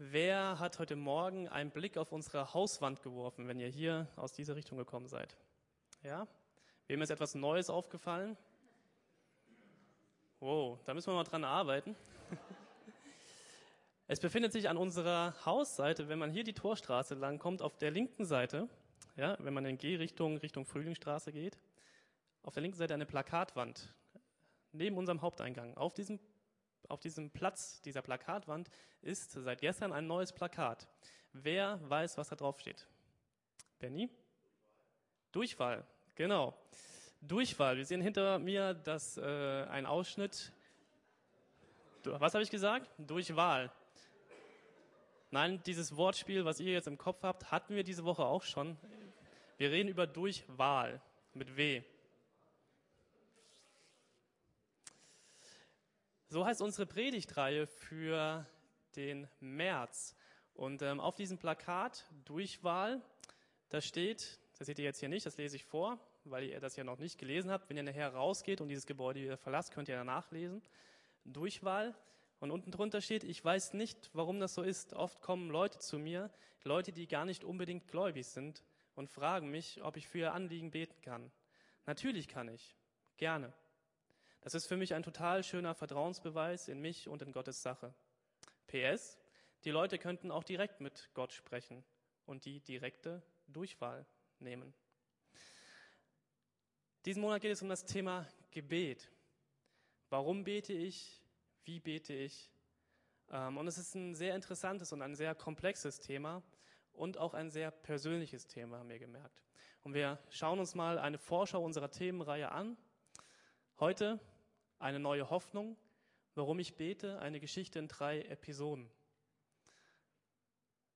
Wer hat heute Morgen einen Blick auf unsere Hauswand geworfen, wenn ihr hier aus dieser Richtung gekommen seid? Ja? Wem ist etwas Neues aufgefallen? Wow, da müssen wir mal dran arbeiten. Es befindet sich an unserer Hausseite, wenn man hier die Torstraße lang kommt, auf der linken Seite, ja, wenn man in Gehrichtung Richtung Frühlingsstraße geht, auf der linken Seite eine Plakatwand neben unserem Haupteingang. Auf diesem auf diesem Platz dieser Plakatwand ist seit gestern ein neues Plakat. Wer weiß, was da drauf steht? Benny? Durchfall, genau. Durchfall. Wir sehen hinter mir das äh, ein Ausschnitt. Was habe ich gesagt? Durchwahl. Nein, dieses Wortspiel, was ihr jetzt im Kopf habt, hatten wir diese Woche auch schon. Wir reden über Durchwahl mit W. So heißt unsere Predigtreihe für den März. Und ähm, auf diesem Plakat Durchwahl, da steht, das seht ihr jetzt hier nicht, das lese ich vor, weil ihr das ja noch nicht gelesen habt. Wenn ihr nachher rausgeht und dieses Gebäude wieder verlasst, könnt ihr danach lesen. Durchwahl. Und unten drunter steht, ich weiß nicht, warum das so ist. Oft kommen Leute zu mir, Leute, die gar nicht unbedingt gläubig sind und fragen mich, ob ich für ihr Anliegen beten kann. Natürlich kann ich. Gerne. Das ist für mich ein total schöner Vertrauensbeweis in mich und in Gottes Sache. PS, die Leute könnten auch direkt mit Gott sprechen und die direkte Durchwahl nehmen. Diesen Monat geht es um das Thema Gebet. Warum bete ich? Wie bete ich? Ähm, und es ist ein sehr interessantes und ein sehr komplexes Thema und auch ein sehr persönliches Thema, haben wir gemerkt. Und wir schauen uns mal eine Vorschau unserer Themenreihe an Heute eine neue Hoffnung, warum ich bete, eine Geschichte in drei Episoden.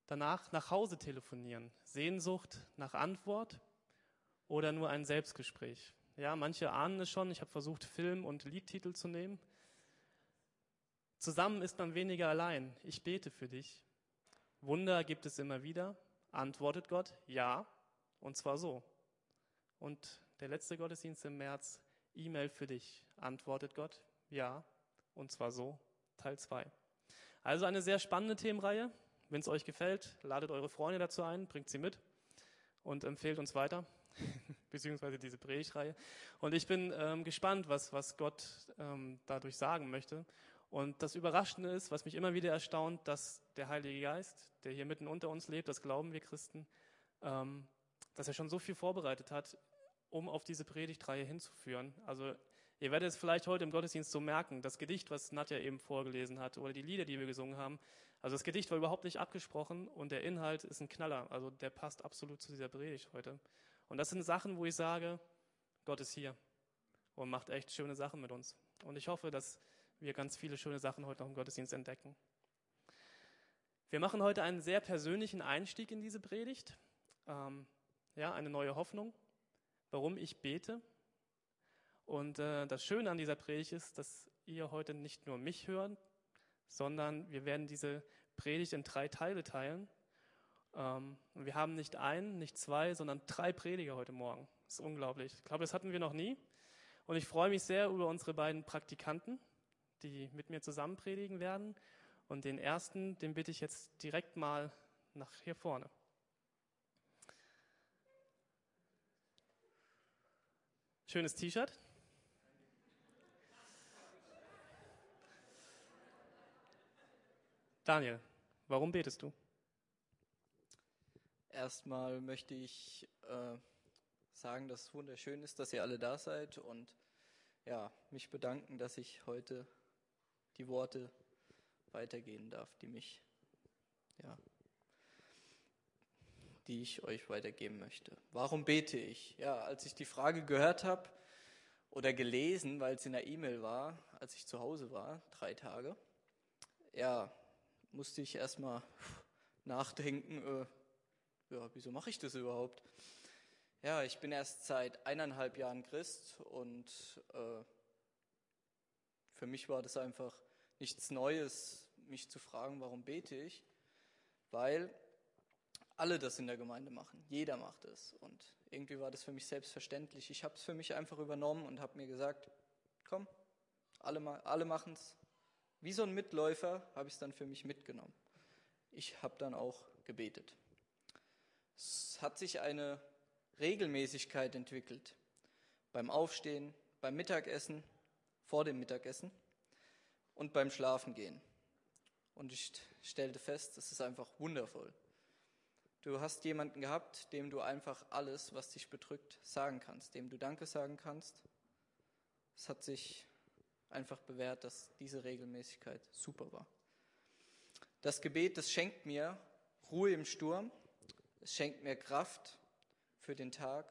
Danach nach Hause telefonieren, Sehnsucht nach Antwort oder nur ein Selbstgespräch. Ja, manche ahnen es schon, ich habe versucht, Film- und Liedtitel zu nehmen. Zusammen ist man weniger allein. Ich bete für dich. Wunder gibt es immer wieder. Antwortet Gott, ja, und zwar so. Und der letzte Gottesdienst im März, E-Mail für dich, antwortet Gott, ja, und zwar so, Teil 2. Also eine sehr spannende Themenreihe. Wenn es euch gefällt, ladet eure Freunde dazu ein, bringt sie mit und empfehlt uns weiter, beziehungsweise diese Predigtreihe. Und ich bin ähm, gespannt, was, was Gott ähm, dadurch sagen möchte. Und das Überraschende ist, was mich immer wieder erstaunt, dass der Heilige Geist, der hier mitten unter uns lebt, das glauben wir Christen, ähm, dass er schon so viel vorbereitet hat um auf diese Predigtreihe hinzuführen. Also ihr werdet es vielleicht heute im Gottesdienst so merken, das Gedicht, was Nadja eben vorgelesen hat, oder die Lieder, die wir gesungen haben, also das Gedicht war überhaupt nicht abgesprochen und der Inhalt ist ein Knaller. Also der passt absolut zu dieser Predigt heute. Und das sind Sachen, wo ich sage, Gott ist hier und macht echt schöne Sachen mit uns. Und ich hoffe, dass wir ganz viele schöne Sachen heute noch im Gottesdienst entdecken. Wir machen heute einen sehr persönlichen Einstieg in diese Predigt. Ähm, ja, eine neue Hoffnung warum ich bete. Und äh, das Schöne an dieser Predigt ist, dass ihr heute nicht nur mich hören, sondern wir werden diese Predigt in drei Teile teilen. Ähm, wir haben nicht einen, nicht zwei, sondern drei Prediger heute Morgen. Das ist unglaublich. Ich glaube, das hatten wir noch nie. Und ich freue mich sehr über unsere beiden Praktikanten, die mit mir zusammen predigen werden. Und den ersten, den bitte ich jetzt direkt mal nach hier vorne. Schönes T-Shirt. Daniel, warum betest du? Erstmal möchte ich äh, sagen, dass es wunderschön ist, dass ihr alle da seid und ja, mich bedanken, dass ich heute die Worte weitergehen darf, die mich ja, die ich euch weitergeben möchte. Warum bete ich? Ja, als ich die Frage gehört habe oder gelesen, weil es in der E-Mail war, als ich zu Hause war, drei Tage, ja, musste ich erstmal nachdenken, äh, ja, wieso mache ich das überhaupt? Ja, ich bin erst seit eineinhalb Jahren Christ und äh, für mich war das einfach nichts Neues, mich zu fragen, warum bete ich, weil alle das in der Gemeinde machen. Jeder macht es. Und irgendwie war das für mich selbstverständlich. Ich habe es für mich einfach übernommen und habe mir gesagt, komm, alle, alle machen es. Wie so ein Mitläufer habe ich es dann für mich mitgenommen. ich habe dann auch gebetet. Es hat sich eine Regelmäßigkeit entwickelt. Beim Aufstehen, beim Mittagessen, vor dem Mittagessen und beim Schlafengehen. Und ich stellte fest, das ist einfach wundervoll. Du hast jemanden gehabt, dem du einfach alles, was dich bedrückt, sagen kannst, dem du Danke sagen kannst. Es hat sich einfach bewährt, dass diese Regelmäßigkeit super war. Das Gebet, das schenkt mir Ruhe im Sturm, es schenkt mir Kraft für den Tag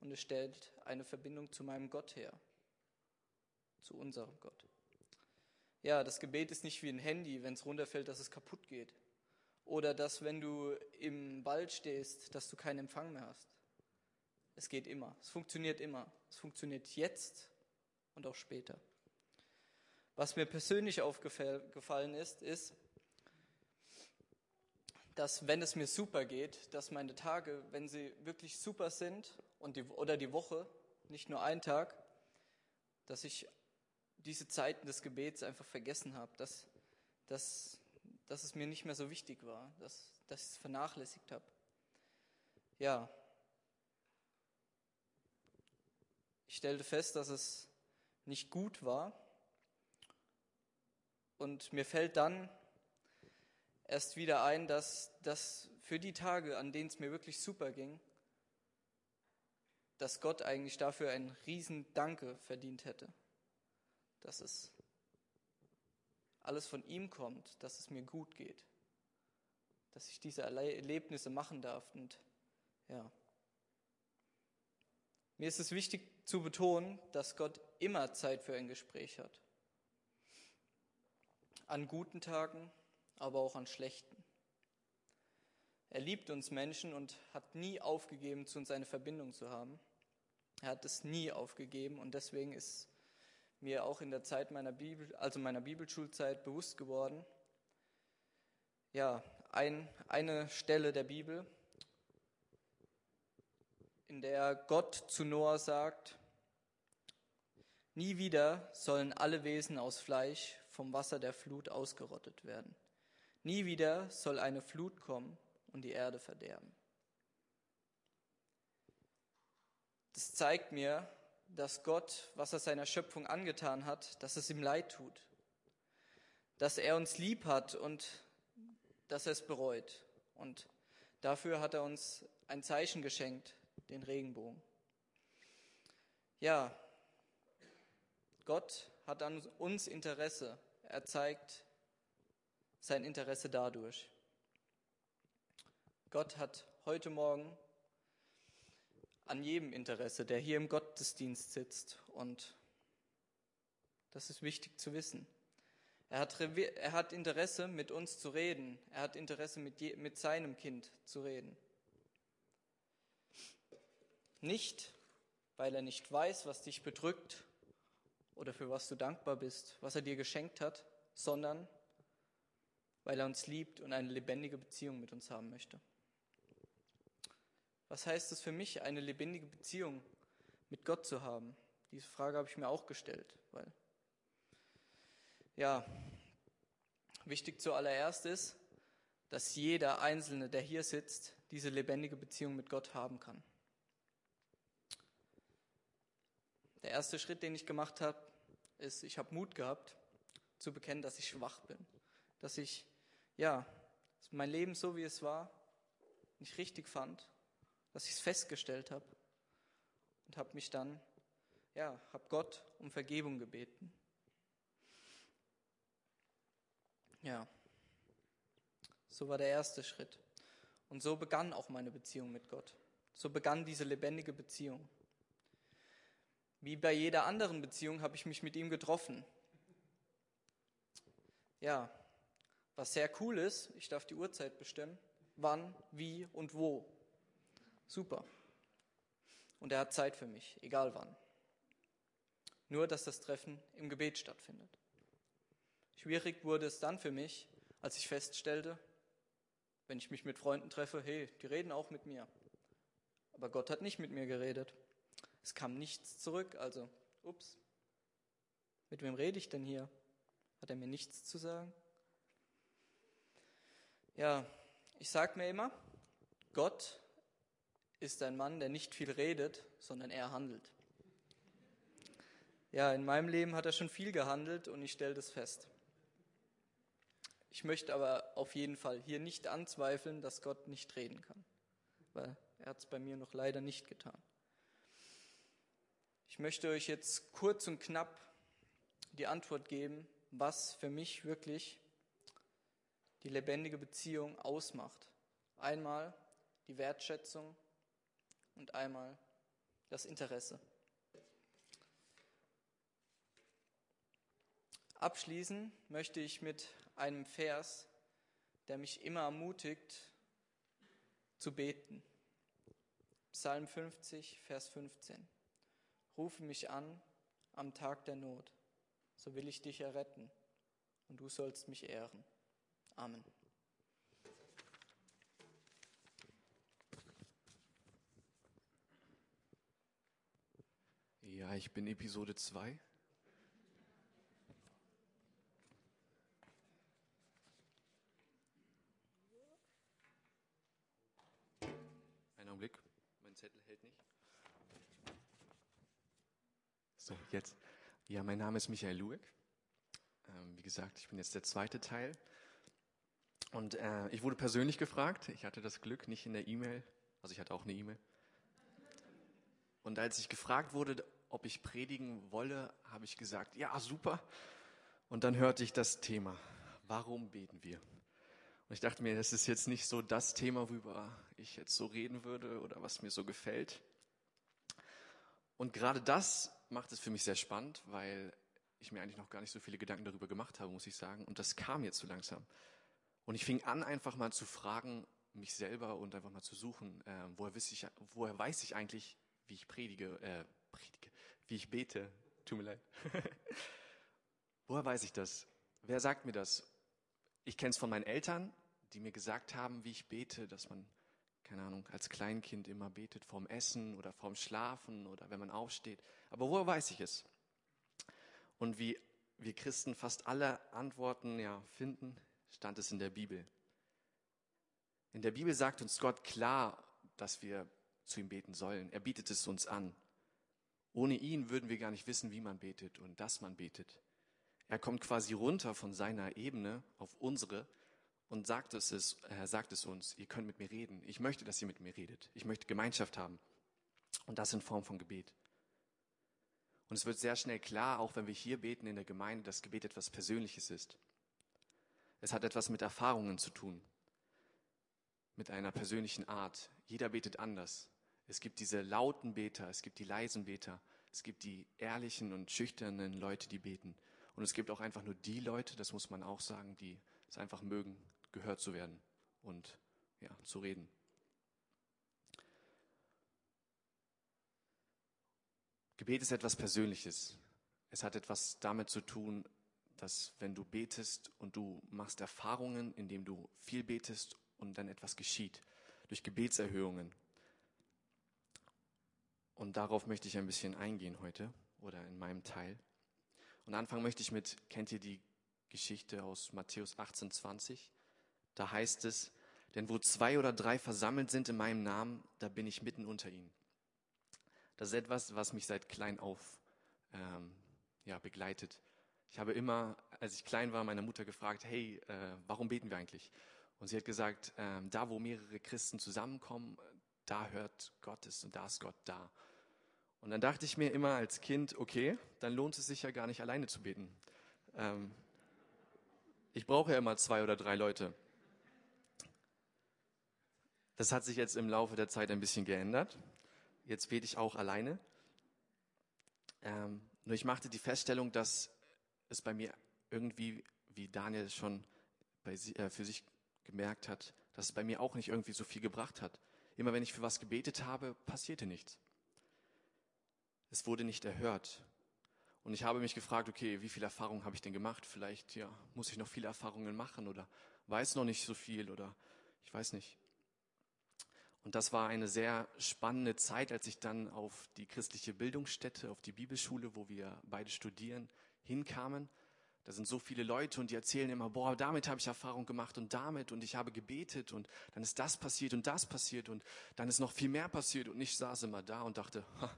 und es stellt eine Verbindung zu meinem Gott her, zu unserem Gott. Ja, das Gebet ist nicht wie ein Handy, wenn es runterfällt, dass es kaputt geht. Oder dass, wenn du im Wald stehst, dass du keinen Empfang mehr hast. Es geht immer. Es funktioniert immer. Es funktioniert jetzt und auch später. Was mir persönlich aufgefallen ist, ist, dass wenn es mir super geht, dass meine Tage, wenn sie wirklich super sind und die, oder die Woche, nicht nur ein Tag, dass ich diese Zeiten des Gebets einfach vergessen habe, dass, dass, dass es mir nicht mehr so wichtig war, dass, dass ich es vernachlässigt habe. Ja, ich stellte fest, dass es nicht gut war und mir fällt dann erst wieder ein, dass, dass für die Tage, an denen es mir wirklich super ging, dass Gott eigentlich dafür einen riesen Danke verdient hätte. Dass es alles von ihm kommt, dass es mir gut geht. Dass ich diese Erlebnisse machen darf. Und ja. Mir ist es wichtig zu betonen, dass Gott immer Zeit für ein Gespräch hat. An guten Tagen aber auch an schlechten. Er liebt uns Menschen und hat nie aufgegeben, zu uns eine Verbindung zu haben. Er hat es nie aufgegeben und deswegen ist mir auch in der Zeit meiner Bibel, also meiner Bibelschulzeit bewusst geworden, ja, ein, eine Stelle der Bibel, in der Gott zu Noah sagt, nie wieder sollen alle Wesen aus Fleisch vom Wasser der Flut ausgerottet werden. Nie wieder soll eine Flut kommen und die Erde verderben. Das zeigt mir, dass Gott, was er seiner Schöpfung angetan hat, dass es ihm leid tut. Dass er uns lieb hat und dass er es bereut. Und dafür hat er uns ein Zeichen geschenkt, den Regenbogen. Ja, Gott hat an uns Interesse. Er zeigt sein Interesse dadurch. Gott hat heute Morgen an jedem Interesse, der hier im Gottesdienst sitzt. Und das ist wichtig zu wissen. Er hat, er hat Interesse, mit uns zu reden. Er hat Interesse, mit, je, mit seinem Kind zu reden. Nicht, weil er nicht weiß, was dich bedrückt oder für was du dankbar bist, was er dir geschenkt hat, sondern weil er uns liebt und eine lebendige Beziehung mit uns haben möchte. Was heißt es für mich, eine lebendige Beziehung mit Gott zu haben? Diese Frage habe ich mir auch gestellt, weil ja, wichtig zuallererst ist, dass jeder Einzelne, der hier sitzt, diese lebendige Beziehung mit Gott haben kann. Der erste Schritt, den ich gemacht habe, ist, ich habe Mut gehabt, zu bekennen, dass ich schwach bin, dass ich ja, mein Leben so wie es war, nicht richtig fand, dass ich es festgestellt habe und habe mich dann, ja, habe Gott um Vergebung gebeten. Ja, so war der erste Schritt. Und so begann auch meine Beziehung mit Gott. So begann diese lebendige Beziehung. Wie bei jeder anderen Beziehung habe ich mich mit ihm getroffen. Ja, was sehr cool ist, ich darf die Uhrzeit bestimmen, wann, wie und wo. Super. Und er hat Zeit für mich, egal wann. Nur, dass das Treffen im Gebet stattfindet. Schwierig wurde es dann für mich, als ich feststellte, wenn ich mich mit Freunden treffe, hey, die reden auch mit mir. Aber Gott hat nicht mit mir geredet. Es kam nichts zurück, also, ups, mit wem rede ich denn hier? Hat er mir nichts zu sagen? Ja, ich sage mir immer, Gott ist ein Mann, der nicht viel redet, sondern er handelt. Ja, in meinem Leben hat er schon viel gehandelt und ich stelle das fest. Ich möchte aber auf jeden Fall hier nicht anzweifeln, dass Gott nicht reden kann, weil er hat es bei mir noch leider nicht getan. Ich möchte euch jetzt kurz und knapp die Antwort geben, was für mich wirklich die lebendige Beziehung ausmacht. Einmal die Wertschätzung und einmal das Interesse. Abschließen möchte ich mit einem Vers, der mich immer ermutigt zu beten. Psalm 50, Vers 15. Rufe mich an am Tag der Not, so will ich dich erretten und du sollst mich ehren. Amen. Ja, ich bin Episode 2. Einen Augenblick, mein Zettel hält nicht. So, jetzt. Ja, mein Name ist Michael Lueck. Ähm, wie gesagt, ich bin jetzt der zweite Teil. Und äh, ich wurde persönlich gefragt. Ich hatte das Glück, nicht in der E-Mail. Also ich hatte auch eine E-Mail. Und als ich gefragt wurde, ob ich predigen wolle, habe ich gesagt, ja, super. Und dann hörte ich das Thema, warum beten wir? Und ich dachte mir, das ist jetzt nicht so das Thema, worüber ich jetzt so reden würde oder was mir so gefällt. Und gerade das macht es für mich sehr spannend, weil ich mir eigentlich noch gar nicht so viele Gedanken darüber gemacht habe, muss ich sagen. Und das kam jetzt so langsam. Und ich fing an, einfach mal zu fragen, mich selber und einfach mal zu suchen, äh, woher, ich, woher weiß ich eigentlich, wie ich predige, äh, predige, wie ich bete. Tut mir leid. woher weiß ich das? Wer sagt mir das? Ich kenne es von meinen Eltern, die mir gesagt haben, wie ich bete, dass man, keine Ahnung, als Kleinkind immer betet vorm Essen oder vorm Schlafen oder wenn man aufsteht. Aber woher weiß ich es? Und wie wir Christen fast alle Antworten ja finden, stand es in der Bibel. In der Bibel sagt uns Gott klar, dass wir zu ihm beten sollen. Er bietet es uns an. Ohne ihn würden wir gar nicht wissen, wie man betet und dass man betet. Er kommt quasi runter von seiner Ebene auf unsere und sagt es, er sagt es uns, ihr könnt mit mir reden. Ich möchte, dass ihr mit mir redet. Ich möchte Gemeinschaft haben. Und das in Form von Gebet. Und es wird sehr schnell klar, auch wenn wir hier beten in der Gemeinde, dass Gebet etwas Persönliches ist. Es hat etwas mit Erfahrungen zu tun, mit einer persönlichen Art. Jeder betet anders. Es gibt diese lauten Beter, es gibt die leisen Beter, es gibt die ehrlichen und schüchternen Leute, die beten. Und es gibt auch einfach nur die Leute, das muss man auch sagen, die es einfach mögen, gehört zu werden und ja, zu reden. Gebet ist etwas Persönliches. Es hat etwas damit zu tun, dass wenn du betest und du machst Erfahrungen, indem du viel betest und dann etwas geschieht, durch Gebetserhöhungen. Und darauf möchte ich ein bisschen eingehen heute oder in meinem Teil. Und anfangen möchte ich mit, kennt ihr die Geschichte aus Matthäus 18, 20? Da heißt es, denn wo zwei oder drei versammelt sind in meinem Namen, da bin ich mitten unter ihnen. Das ist etwas, was mich seit klein auf ähm, ja, begleitet. Ich habe immer, als ich klein war, meine Mutter gefragt, hey, äh, warum beten wir eigentlich? Und sie hat gesagt, äh, da wo mehrere Christen zusammenkommen, da hört Gott es und da ist Gott da. Und dann dachte ich mir immer als Kind, okay, dann lohnt es sich ja gar nicht alleine zu beten. Ähm, ich brauche ja immer zwei oder drei Leute. Das hat sich jetzt im Laufe der Zeit ein bisschen geändert. Jetzt bete ich auch alleine. Ähm, nur ich machte die Feststellung, dass es bei mir irgendwie, wie Daniel schon bei, äh, für sich gemerkt hat, dass es bei mir auch nicht irgendwie so viel gebracht hat. Immer wenn ich für was gebetet habe, passierte nichts. Es wurde nicht erhört. Und ich habe mich gefragt, okay, wie viel Erfahrung habe ich denn gemacht? Vielleicht, ja, muss ich noch viele Erfahrungen machen oder weiß noch nicht so viel oder ich weiß nicht. Und das war eine sehr spannende Zeit, als ich dann auf die christliche Bildungsstätte, auf die Bibelschule, wo wir beide studieren, hinkamen. da sind so viele Leute und die erzählen immer, boah, damit habe ich Erfahrung gemacht und damit und ich habe gebetet und dann ist das passiert und das passiert und dann ist noch viel mehr passiert und ich saß immer da und dachte, ha,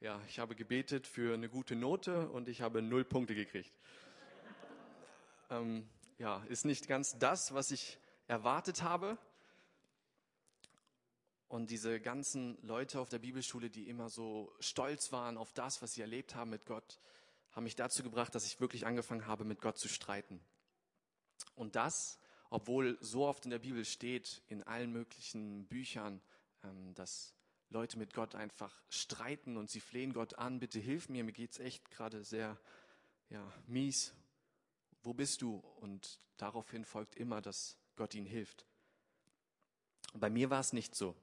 ja, ich habe gebetet für eine gute Note und ich habe null Punkte gekriegt. ähm, ja, ist nicht ganz das, was ich erwartet habe. Und diese ganzen Leute auf der Bibelschule, die immer so stolz waren auf das, was sie erlebt haben mit Gott, haben mich dazu gebracht, dass ich wirklich angefangen habe, mit Gott zu streiten. Und das, obwohl so oft in der Bibel steht, in allen möglichen Büchern, ähm, dass Leute mit Gott einfach streiten und sie flehen Gott an, bitte hilf mir, mir geht's echt gerade sehr ja, mies. Wo bist du? Und daraufhin folgt immer, dass Gott ihnen hilft. Bei mir war es nicht so.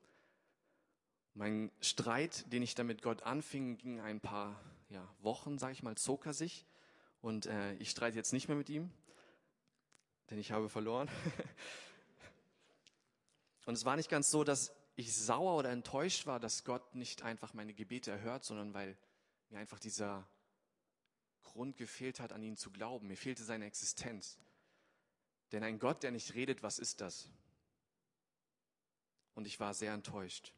Mein Streit, den ich dann mit Gott anfing, ging ein paar ja, Wochen, sage ich mal, zog er sich. Und äh, ich streite jetzt nicht mehr mit ihm, denn ich habe verloren. und es war nicht ganz so, dass ich sauer oder enttäuscht war, dass Gott nicht einfach meine Gebete erhört, sondern weil mir einfach dieser Grund gefehlt hat, an ihn zu glauben. Mir fehlte seine Existenz. Denn ein Gott, der nicht redet, was ist das? Und ich war sehr enttäuscht.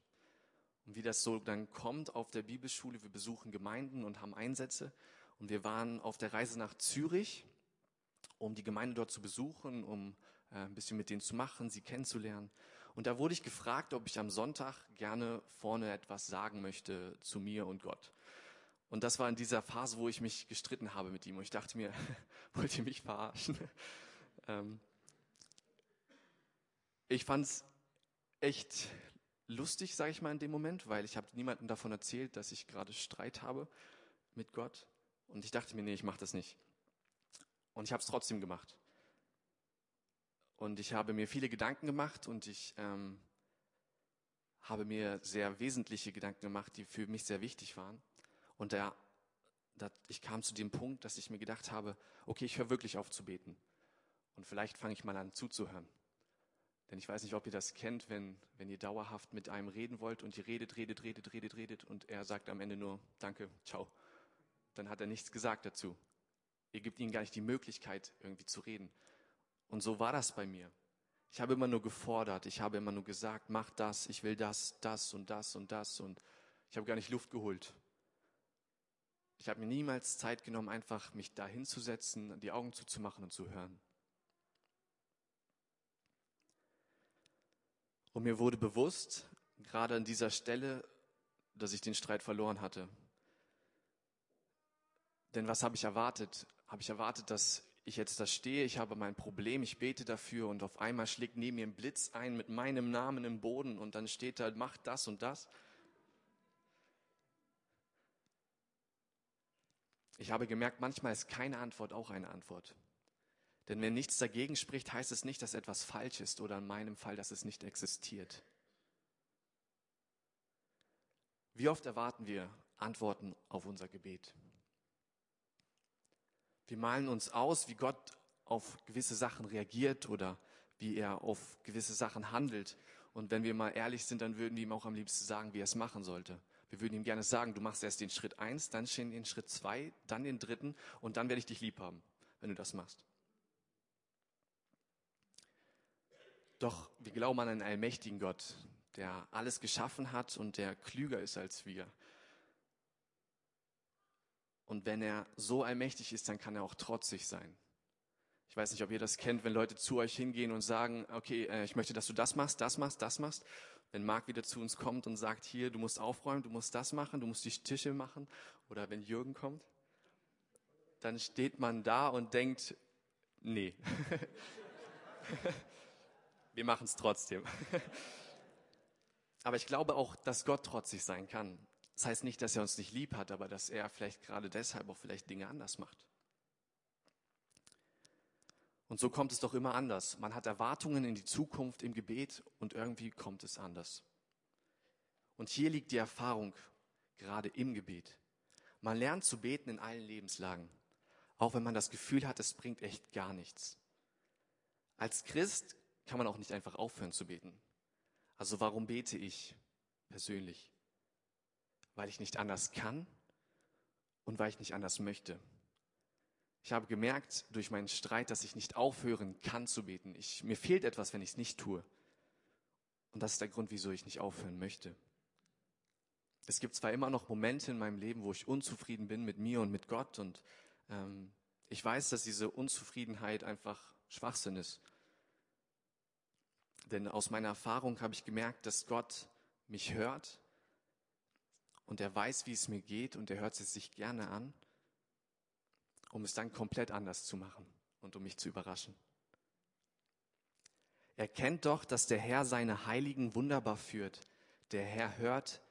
Und wie das so dann kommt auf der Bibelschule, wir besuchen Gemeinden und haben Einsätze. Und wir waren auf der Reise nach Zürich, um die Gemeinde dort zu besuchen, um äh, ein bisschen mit denen zu machen, sie kennenzulernen. Und da wurde ich gefragt, ob ich am Sonntag gerne vorne etwas sagen möchte zu mir und Gott. Und das war in dieser Phase, wo ich mich gestritten habe mit ihm. Und ich dachte mir, wollt ihr mich verarschen? ähm ich fand es echt lustig, sage ich mal in dem Moment, weil ich habe niemandem davon erzählt, dass ich gerade Streit habe mit Gott. Und ich dachte mir, nee, ich mache das nicht. Und ich habe es trotzdem gemacht. Und ich habe mir viele Gedanken gemacht und ich ähm, habe mir sehr wesentliche Gedanken gemacht, die für mich sehr wichtig waren. Und da, da, ich kam zu dem Punkt, dass ich mir gedacht habe, okay, ich höre wirklich auf zu beten. Und vielleicht fange ich mal an zuzuhören. Denn ich weiß nicht, ob ihr das kennt, wenn, wenn ihr dauerhaft mit einem reden wollt und ihr redet, redet, redet, redet, redet und er sagt am Ende nur Danke, ciao. Dann hat er nichts gesagt dazu. Ihr gebt ihm gar nicht die Möglichkeit, irgendwie zu reden. Und so war das bei mir. Ich habe immer nur gefordert, ich habe immer nur gesagt, mach das, ich will das, das und das und das und ich habe gar nicht Luft geholt. Ich habe mir niemals Zeit genommen, einfach mich da hinzusetzen, die Augen zuzumachen und zu hören. Und mir wurde bewusst, gerade an dieser Stelle, dass ich den Streit verloren hatte. Denn was habe ich erwartet? Habe ich erwartet, dass ich jetzt da stehe, ich habe mein Problem, ich bete dafür und auf einmal schlägt neben mir ein Blitz ein mit meinem Namen im Boden und dann steht da, macht das und das. Ich habe gemerkt, manchmal ist keine Antwort auch eine Antwort. Denn wenn nichts dagegen spricht, heißt es nicht, dass etwas falsch ist oder in meinem Fall, dass es nicht existiert. Wie oft erwarten wir Antworten auf unser Gebet? Wir malen uns aus, wie Gott auf gewisse Sachen reagiert oder wie er auf gewisse Sachen handelt. Und wenn wir mal ehrlich sind, dann würden wir ihm auch am liebsten sagen, wie er es machen sollte. Wir würden ihm gerne sagen, du machst erst den Schritt eins, dann den Schritt zwei, dann den dritten und dann werde ich dich lieb haben, wenn du das machst. Doch wir glauben an einen allmächtigen Gott, der alles geschaffen hat und der klüger ist als wir. Und wenn er so allmächtig ist, dann kann er auch trotzig sein. Ich weiß nicht, ob ihr das kennt, wenn Leute zu euch hingehen und sagen, okay, äh, ich möchte, dass du das machst, das machst, das machst. Wenn Marc wieder zu uns kommt und sagt, hier, du musst aufräumen, du musst das machen, du musst die Tische machen. Oder wenn Jürgen kommt, dann steht man da und denkt, nee. Wir machen es trotzdem. Aber ich glaube auch, dass Gott trotzig sein kann. Das heißt nicht, dass er uns nicht lieb hat, aber dass er vielleicht gerade deshalb auch vielleicht Dinge anders macht. Und so kommt es doch immer anders. Man hat Erwartungen in die Zukunft im Gebet und irgendwie kommt es anders. Und hier liegt die Erfahrung gerade im Gebet. Man lernt zu beten in allen Lebenslagen, auch wenn man das Gefühl hat, es bringt echt gar nichts. Als Christ kann man auch nicht einfach aufhören zu beten. Also warum bete ich persönlich? Weil ich nicht anders kann und weil ich nicht anders möchte. Ich habe gemerkt durch meinen Streit, dass ich nicht aufhören kann zu beten. Ich, mir fehlt etwas, wenn ich es nicht tue. Und das ist der Grund, wieso ich nicht aufhören möchte. Es gibt zwar immer noch Momente in meinem Leben, wo ich unzufrieden bin mit mir und mit Gott und ähm, ich weiß, dass diese Unzufriedenheit einfach Schwachsinn ist. Denn aus meiner Erfahrung habe ich gemerkt, dass Gott mich hört und er weiß, wie es mir geht und er hört es sich gerne an, um es dann komplett anders zu machen und um mich zu überraschen. Erkennt doch, dass der Herr seine Heiligen wunderbar führt. Der Herr hört,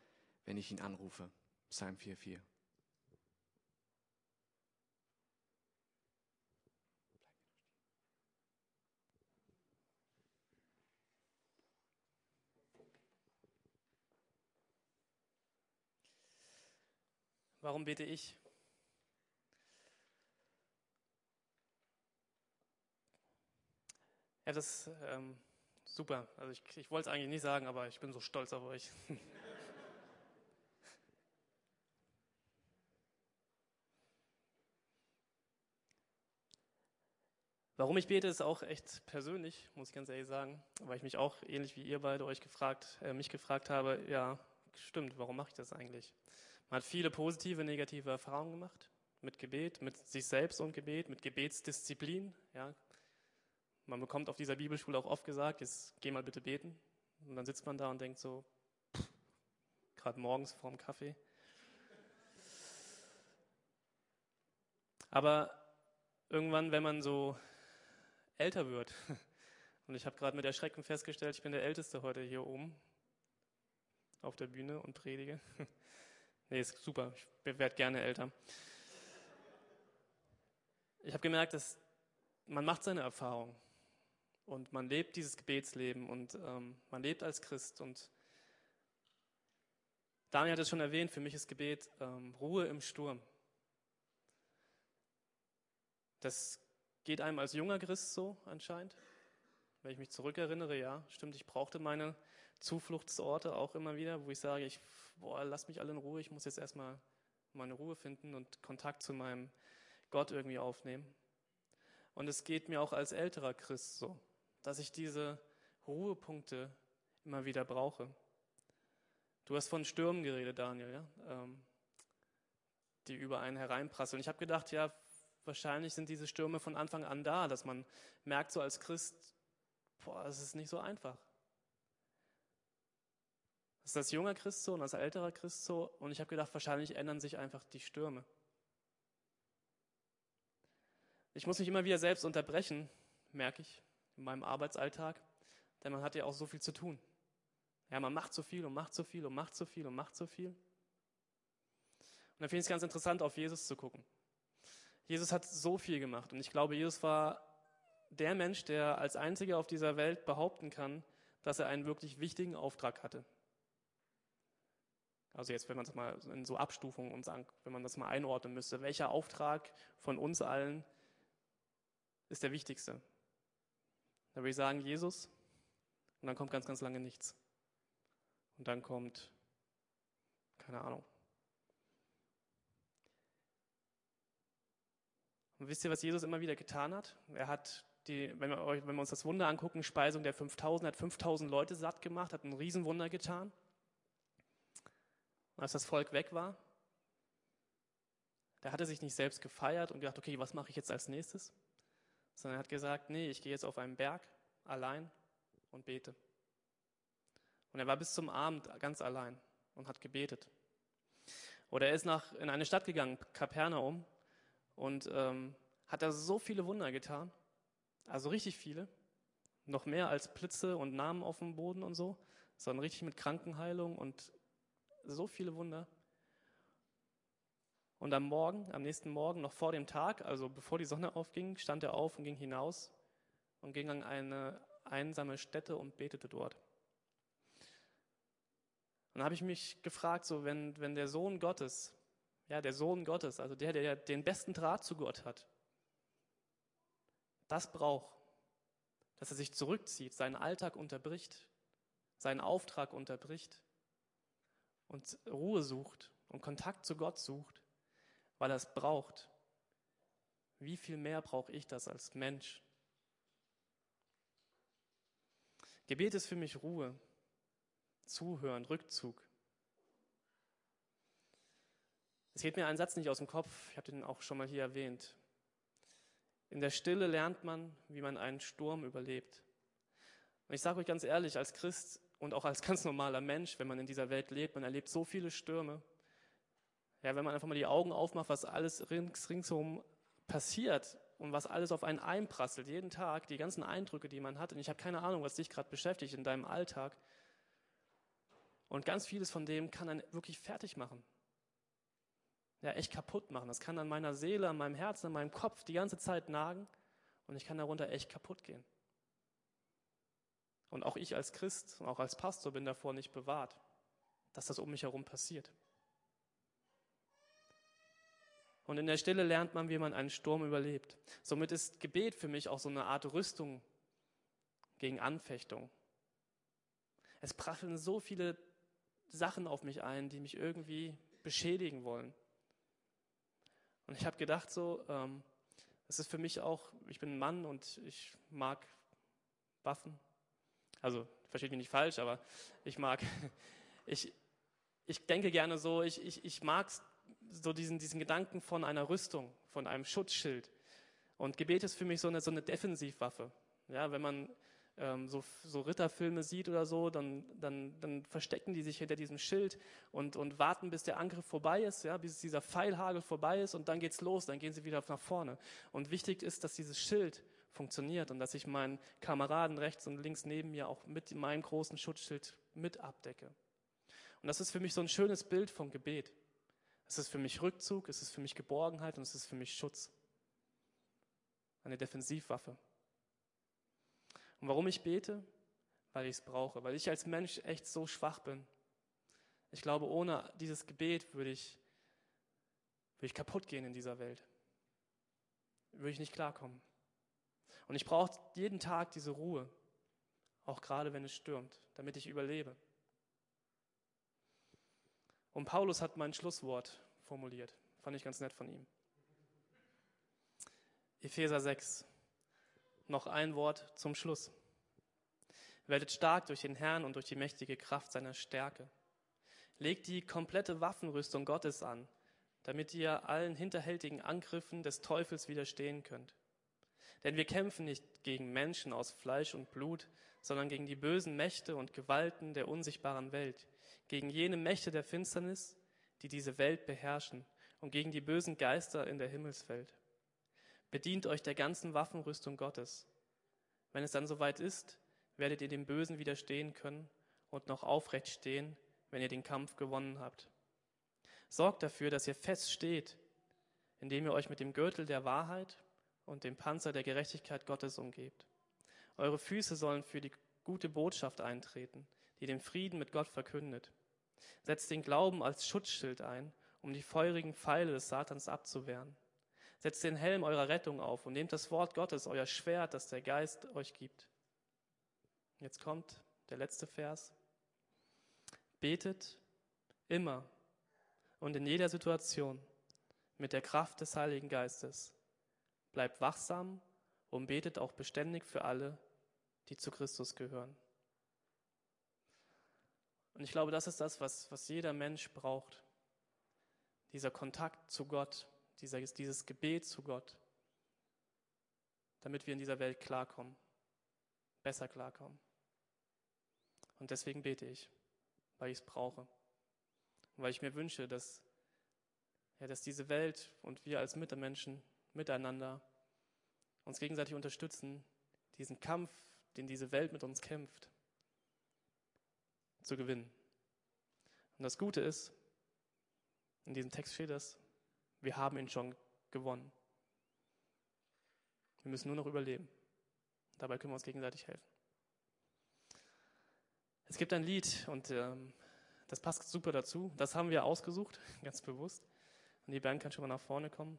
wenn ich ihn anrufe. Psalm 4,4. Warum bete ich? Ja, das ist ähm, super. Also ich, ich wollte es eigentlich nicht sagen, aber ich bin so stolz auf euch. Warum ich bete, ist auch echt persönlich, muss ich ganz ehrlich sagen, weil ich mich auch ähnlich wie ihr beide euch gefragt, äh, mich gefragt habe, ja, stimmt, warum mache ich das eigentlich? Man hat viele positive, negative Erfahrungen gemacht mit Gebet, mit sich selbst und Gebet, mit Gebetsdisziplin. Ja. Man bekommt auf dieser Bibelschule auch oft gesagt, jetzt geh mal bitte beten. Und dann sitzt man da und denkt so, gerade morgens vorm Kaffee. Aber irgendwann, wenn man so älter wird. Und ich habe gerade mit Erschrecken festgestellt, ich bin der Älteste heute hier oben auf der Bühne und predige. nee, ist super, ich werde gerne älter. Ich habe gemerkt, dass man macht seine Erfahrung und man lebt dieses Gebetsleben und ähm, man lebt als Christ. Und Daniel hat es schon erwähnt, für mich ist Gebet ähm, Ruhe im Sturm. Das Geht einem als junger Christ so anscheinend? Wenn ich mich zurückerinnere, ja, stimmt, ich brauchte meine Zufluchtsorte auch immer wieder, wo ich sage, ich, boah, lass mich alle in Ruhe, ich muss jetzt erstmal meine Ruhe finden und Kontakt zu meinem Gott irgendwie aufnehmen. Und es geht mir auch als älterer Christ so, dass ich diese Ruhepunkte immer wieder brauche. Du hast von Stürmen geredet, Daniel, ja? Ähm, die über einen hereinprasseln. Ich habe gedacht, ja, wahrscheinlich sind diese Stürme von Anfang an da, dass man merkt so als Christ, boah, es ist nicht so einfach. Das ist als junger Christ so und als älterer Christ so. Und ich habe gedacht, wahrscheinlich ändern sich einfach die Stürme. Ich muss mich immer wieder selbst unterbrechen, merke ich, in meinem Arbeitsalltag, denn man hat ja auch so viel zu tun. Ja, man macht so viel und macht so viel und macht so viel und macht so viel. Und dann finde ich es ganz interessant, auf Jesus zu gucken. Jesus hat so viel gemacht und ich glaube, Jesus war der Mensch, der als einziger auf dieser Welt behaupten kann, dass er einen wirklich wichtigen Auftrag hatte. Also jetzt, wenn man es mal in so Abstufungen und sagen, wenn man das mal einordnen müsste, welcher Auftrag von uns allen ist der wichtigste? Da würde ich sagen, Jesus. Und dann kommt ganz, ganz lange nichts. Und dann kommt, keine Ahnung, Und wisst ihr, was Jesus immer wieder getan hat? Er hat die, wenn wir, wenn wir uns das Wunder angucken, Speisung der 5000, hat 5000 Leute satt gemacht, hat ein Riesenwunder getan. Und als das Volk weg war, da hat er sich nicht selbst gefeiert und gedacht, okay, was mache ich jetzt als nächstes? Sondern er hat gesagt, nee, ich gehe jetzt auf einen Berg allein und bete. Und er war bis zum Abend ganz allein und hat gebetet. Oder er ist nach, in eine Stadt gegangen, Kapernaum, und ähm, hat da so viele Wunder getan, also richtig viele, noch mehr als Blitze und Namen auf dem Boden und so, sondern richtig mit Krankenheilung und so viele Wunder. Und am Morgen, am nächsten Morgen, noch vor dem Tag, also bevor die Sonne aufging, stand er auf und ging hinaus und ging an eine einsame Stätte und betete dort. Und dann habe ich mich gefragt, so wenn, wenn der Sohn Gottes ja, der Sohn Gottes, also der, der den besten Draht zu Gott hat, das braucht, dass er sich zurückzieht, seinen Alltag unterbricht, seinen Auftrag unterbricht und Ruhe sucht und Kontakt zu Gott sucht, weil er es braucht. Wie viel mehr brauche ich das als Mensch? Gebet ist für mich Ruhe, Zuhören, Rückzug. Es geht mir ein Satz nicht aus dem Kopf, ich habe den auch schon mal hier erwähnt. In der Stille lernt man, wie man einen Sturm überlebt. Und ich sage euch ganz ehrlich, als Christ und auch als ganz normaler Mensch, wenn man in dieser Welt lebt, man erlebt so viele Stürme. Ja, wenn man einfach mal die Augen aufmacht, was alles rings, ringsherum passiert und was alles auf einen einprasselt, jeden Tag, die ganzen Eindrücke, die man hat. Und ich habe keine Ahnung, was dich gerade beschäftigt in deinem Alltag. Und ganz vieles von dem kann einen wirklich fertig machen. Ja, echt kaputt machen. Das kann an meiner Seele, an meinem Herzen, an meinem Kopf die ganze Zeit nagen und ich kann darunter echt kaputt gehen. Und auch ich als Christ und auch als Pastor bin davor nicht bewahrt, dass das um mich herum passiert. Und in der Stille lernt man, wie man einen Sturm überlebt. Somit ist Gebet für mich auch so eine Art Rüstung gegen Anfechtung. Es prasseln so viele Sachen auf mich ein, die mich irgendwie beschädigen wollen. Und ich habe gedacht so, ähm, es ist für mich auch, ich bin ein Mann und ich mag Waffen. Also, versteht mich nicht falsch, aber ich mag, ich, ich denke gerne so, ich, ich, ich mag so diesen, diesen Gedanken von einer Rüstung, von einem Schutzschild. Und Gebet ist für mich so eine, so eine Defensivwaffe. Ja, wenn man ähm, so, so Ritterfilme sieht oder so, dann, dann, dann verstecken die sich hinter diesem Schild und, und warten, bis der Angriff vorbei ist, ja, bis dieser Pfeilhagel vorbei ist und dann geht's los, dann gehen sie wieder nach vorne. Und wichtig ist, dass dieses Schild funktioniert und dass ich meinen Kameraden rechts und links neben mir auch mit meinem großen Schutzschild mit abdecke. Und das ist für mich so ein schönes Bild vom Gebet. Es ist für mich Rückzug, es ist für mich Geborgenheit und es ist für mich Schutz. Eine Defensivwaffe. Und warum ich bete? Weil ich es brauche, weil ich als Mensch echt so schwach bin. Ich glaube, ohne dieses Gebet würde ich, würde ich kaputt gehen in dieser Welt. Würde ich nicht klarkommen. Und ich brauche jeden Tag diese Ruhe, auch gerade wenn es stürmt, damit ich überlebe. Und Paulus hat mein Schlusswort formuliert. Fand ich ganz nett von ihm. Epheser 6. Noch ein Wort zum Schluss. Werdet stark durch den Herrn und durch die mächtige Kraft seiner Stärke. Legt die komplette Waffenrüstung Gottes an, damit ihr allen hinterhältigen Angriffen des Teufels widerstehen könnt. Denn wir kämpfen nicht gegen Menschen aus Fleisch und Blut, sondern gegen die bösen Mächte und Gewalten der unsichtbaren Welt, gegen jene Mächte der Finsternis, die diese Welt beherrschen, und gegen die bösen Geister in der Himmelswelt. Bedient euch der ganzen Waffenrüstung Gottes. Wenn es dann soweit ist, werdet ihr dem Bösen widerstehen können und noch aufrecht stehen, wenn ihr den Kampf gewonnen habt. Sorgt dafür, dass ihr fest steht, indem ihr euch mit dem Gürtel der Wahrheit und dem Panzer der Gerechtigkeit Gottes umgebt. Eure Füße sollen für die gute Botschaft eintreten, die den Frieden mit Gott verkündet. Setzt den Glauben als Schutzschild ein, um die feurigen Pfeile des Satans abzuwehren. Setzt den Helm eurer Rettung auf und nehmt das Wort Gottes, euer Schwert, das der Geist euch gibt. Jetzt kommt der letzte Vers. Betet immer und in jeder Situation mit der Kraft des Heiligen Geistes Bleibt wachsam und betet auch beständig für alle, die zu Christus gehören. Und ich glaube, das ist das, was, was jeder Mensch braucht. Dieser Kontakt zu Gott, dieser, dieses Gebet zu Gott, damit wir in dieser Welt klarkommen, besser klarkommen. Und deswegen bete ich, weil ich es brauche. Und weil ich mir wünsche, dass, ja, dass diese Welt und wir als Mitmenschen miteinander uns gegenseitig unterstützen, diesen Kampf, den diese Welt mit uns kämpft, zu gewinnen. Und das Gute ist, in diesem Text steht es, wir haben ihn schon gewonnen. Wir müssen nur noch überleben. Dabei können wir uns gegenseitig helfen. Es gibt ein Lied und ähm, das passt super dazu. Das haben wir ausgesucht, ganz bewusst. Und die Band kann schon mal nach vorne kommen.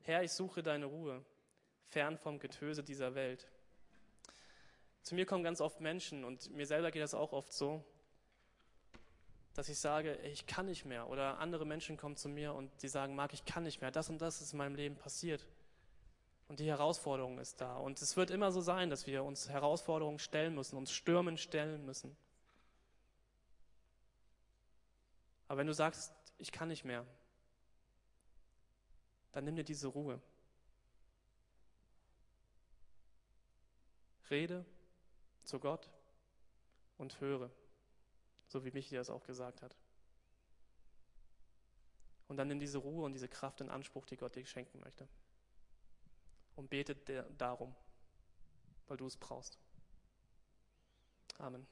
Herr, ich suche deine Ruhe, fern vom Getöse dieser Welt. Zu mir kommen ganz oft Menschen und mir selber geht das auch oft so, dass ich sage, ich kann nicht mehr. Oder andere Menschen kommen zu mir und sie sagen, Marc, ich kann nicht mehr. Das und das ist in meinem Leben passiert. Und die Herausforderung ist da. Und es wird immer so sein, dass wir uns Herausforderungen stellen müssen, uns Stürmen stellen müssen. Aber wenn du sagst, ich kann nicht mehr, dann nimm dir diese Ruhe. Rede zu Gott und höre, so wie Michi das auch gesagt hat. Und dann nimm diese Ruhe und diese Kraft in Anspruch, die Gott dir schenken möchte. Und bete darum, weil du es brauchst. Amen.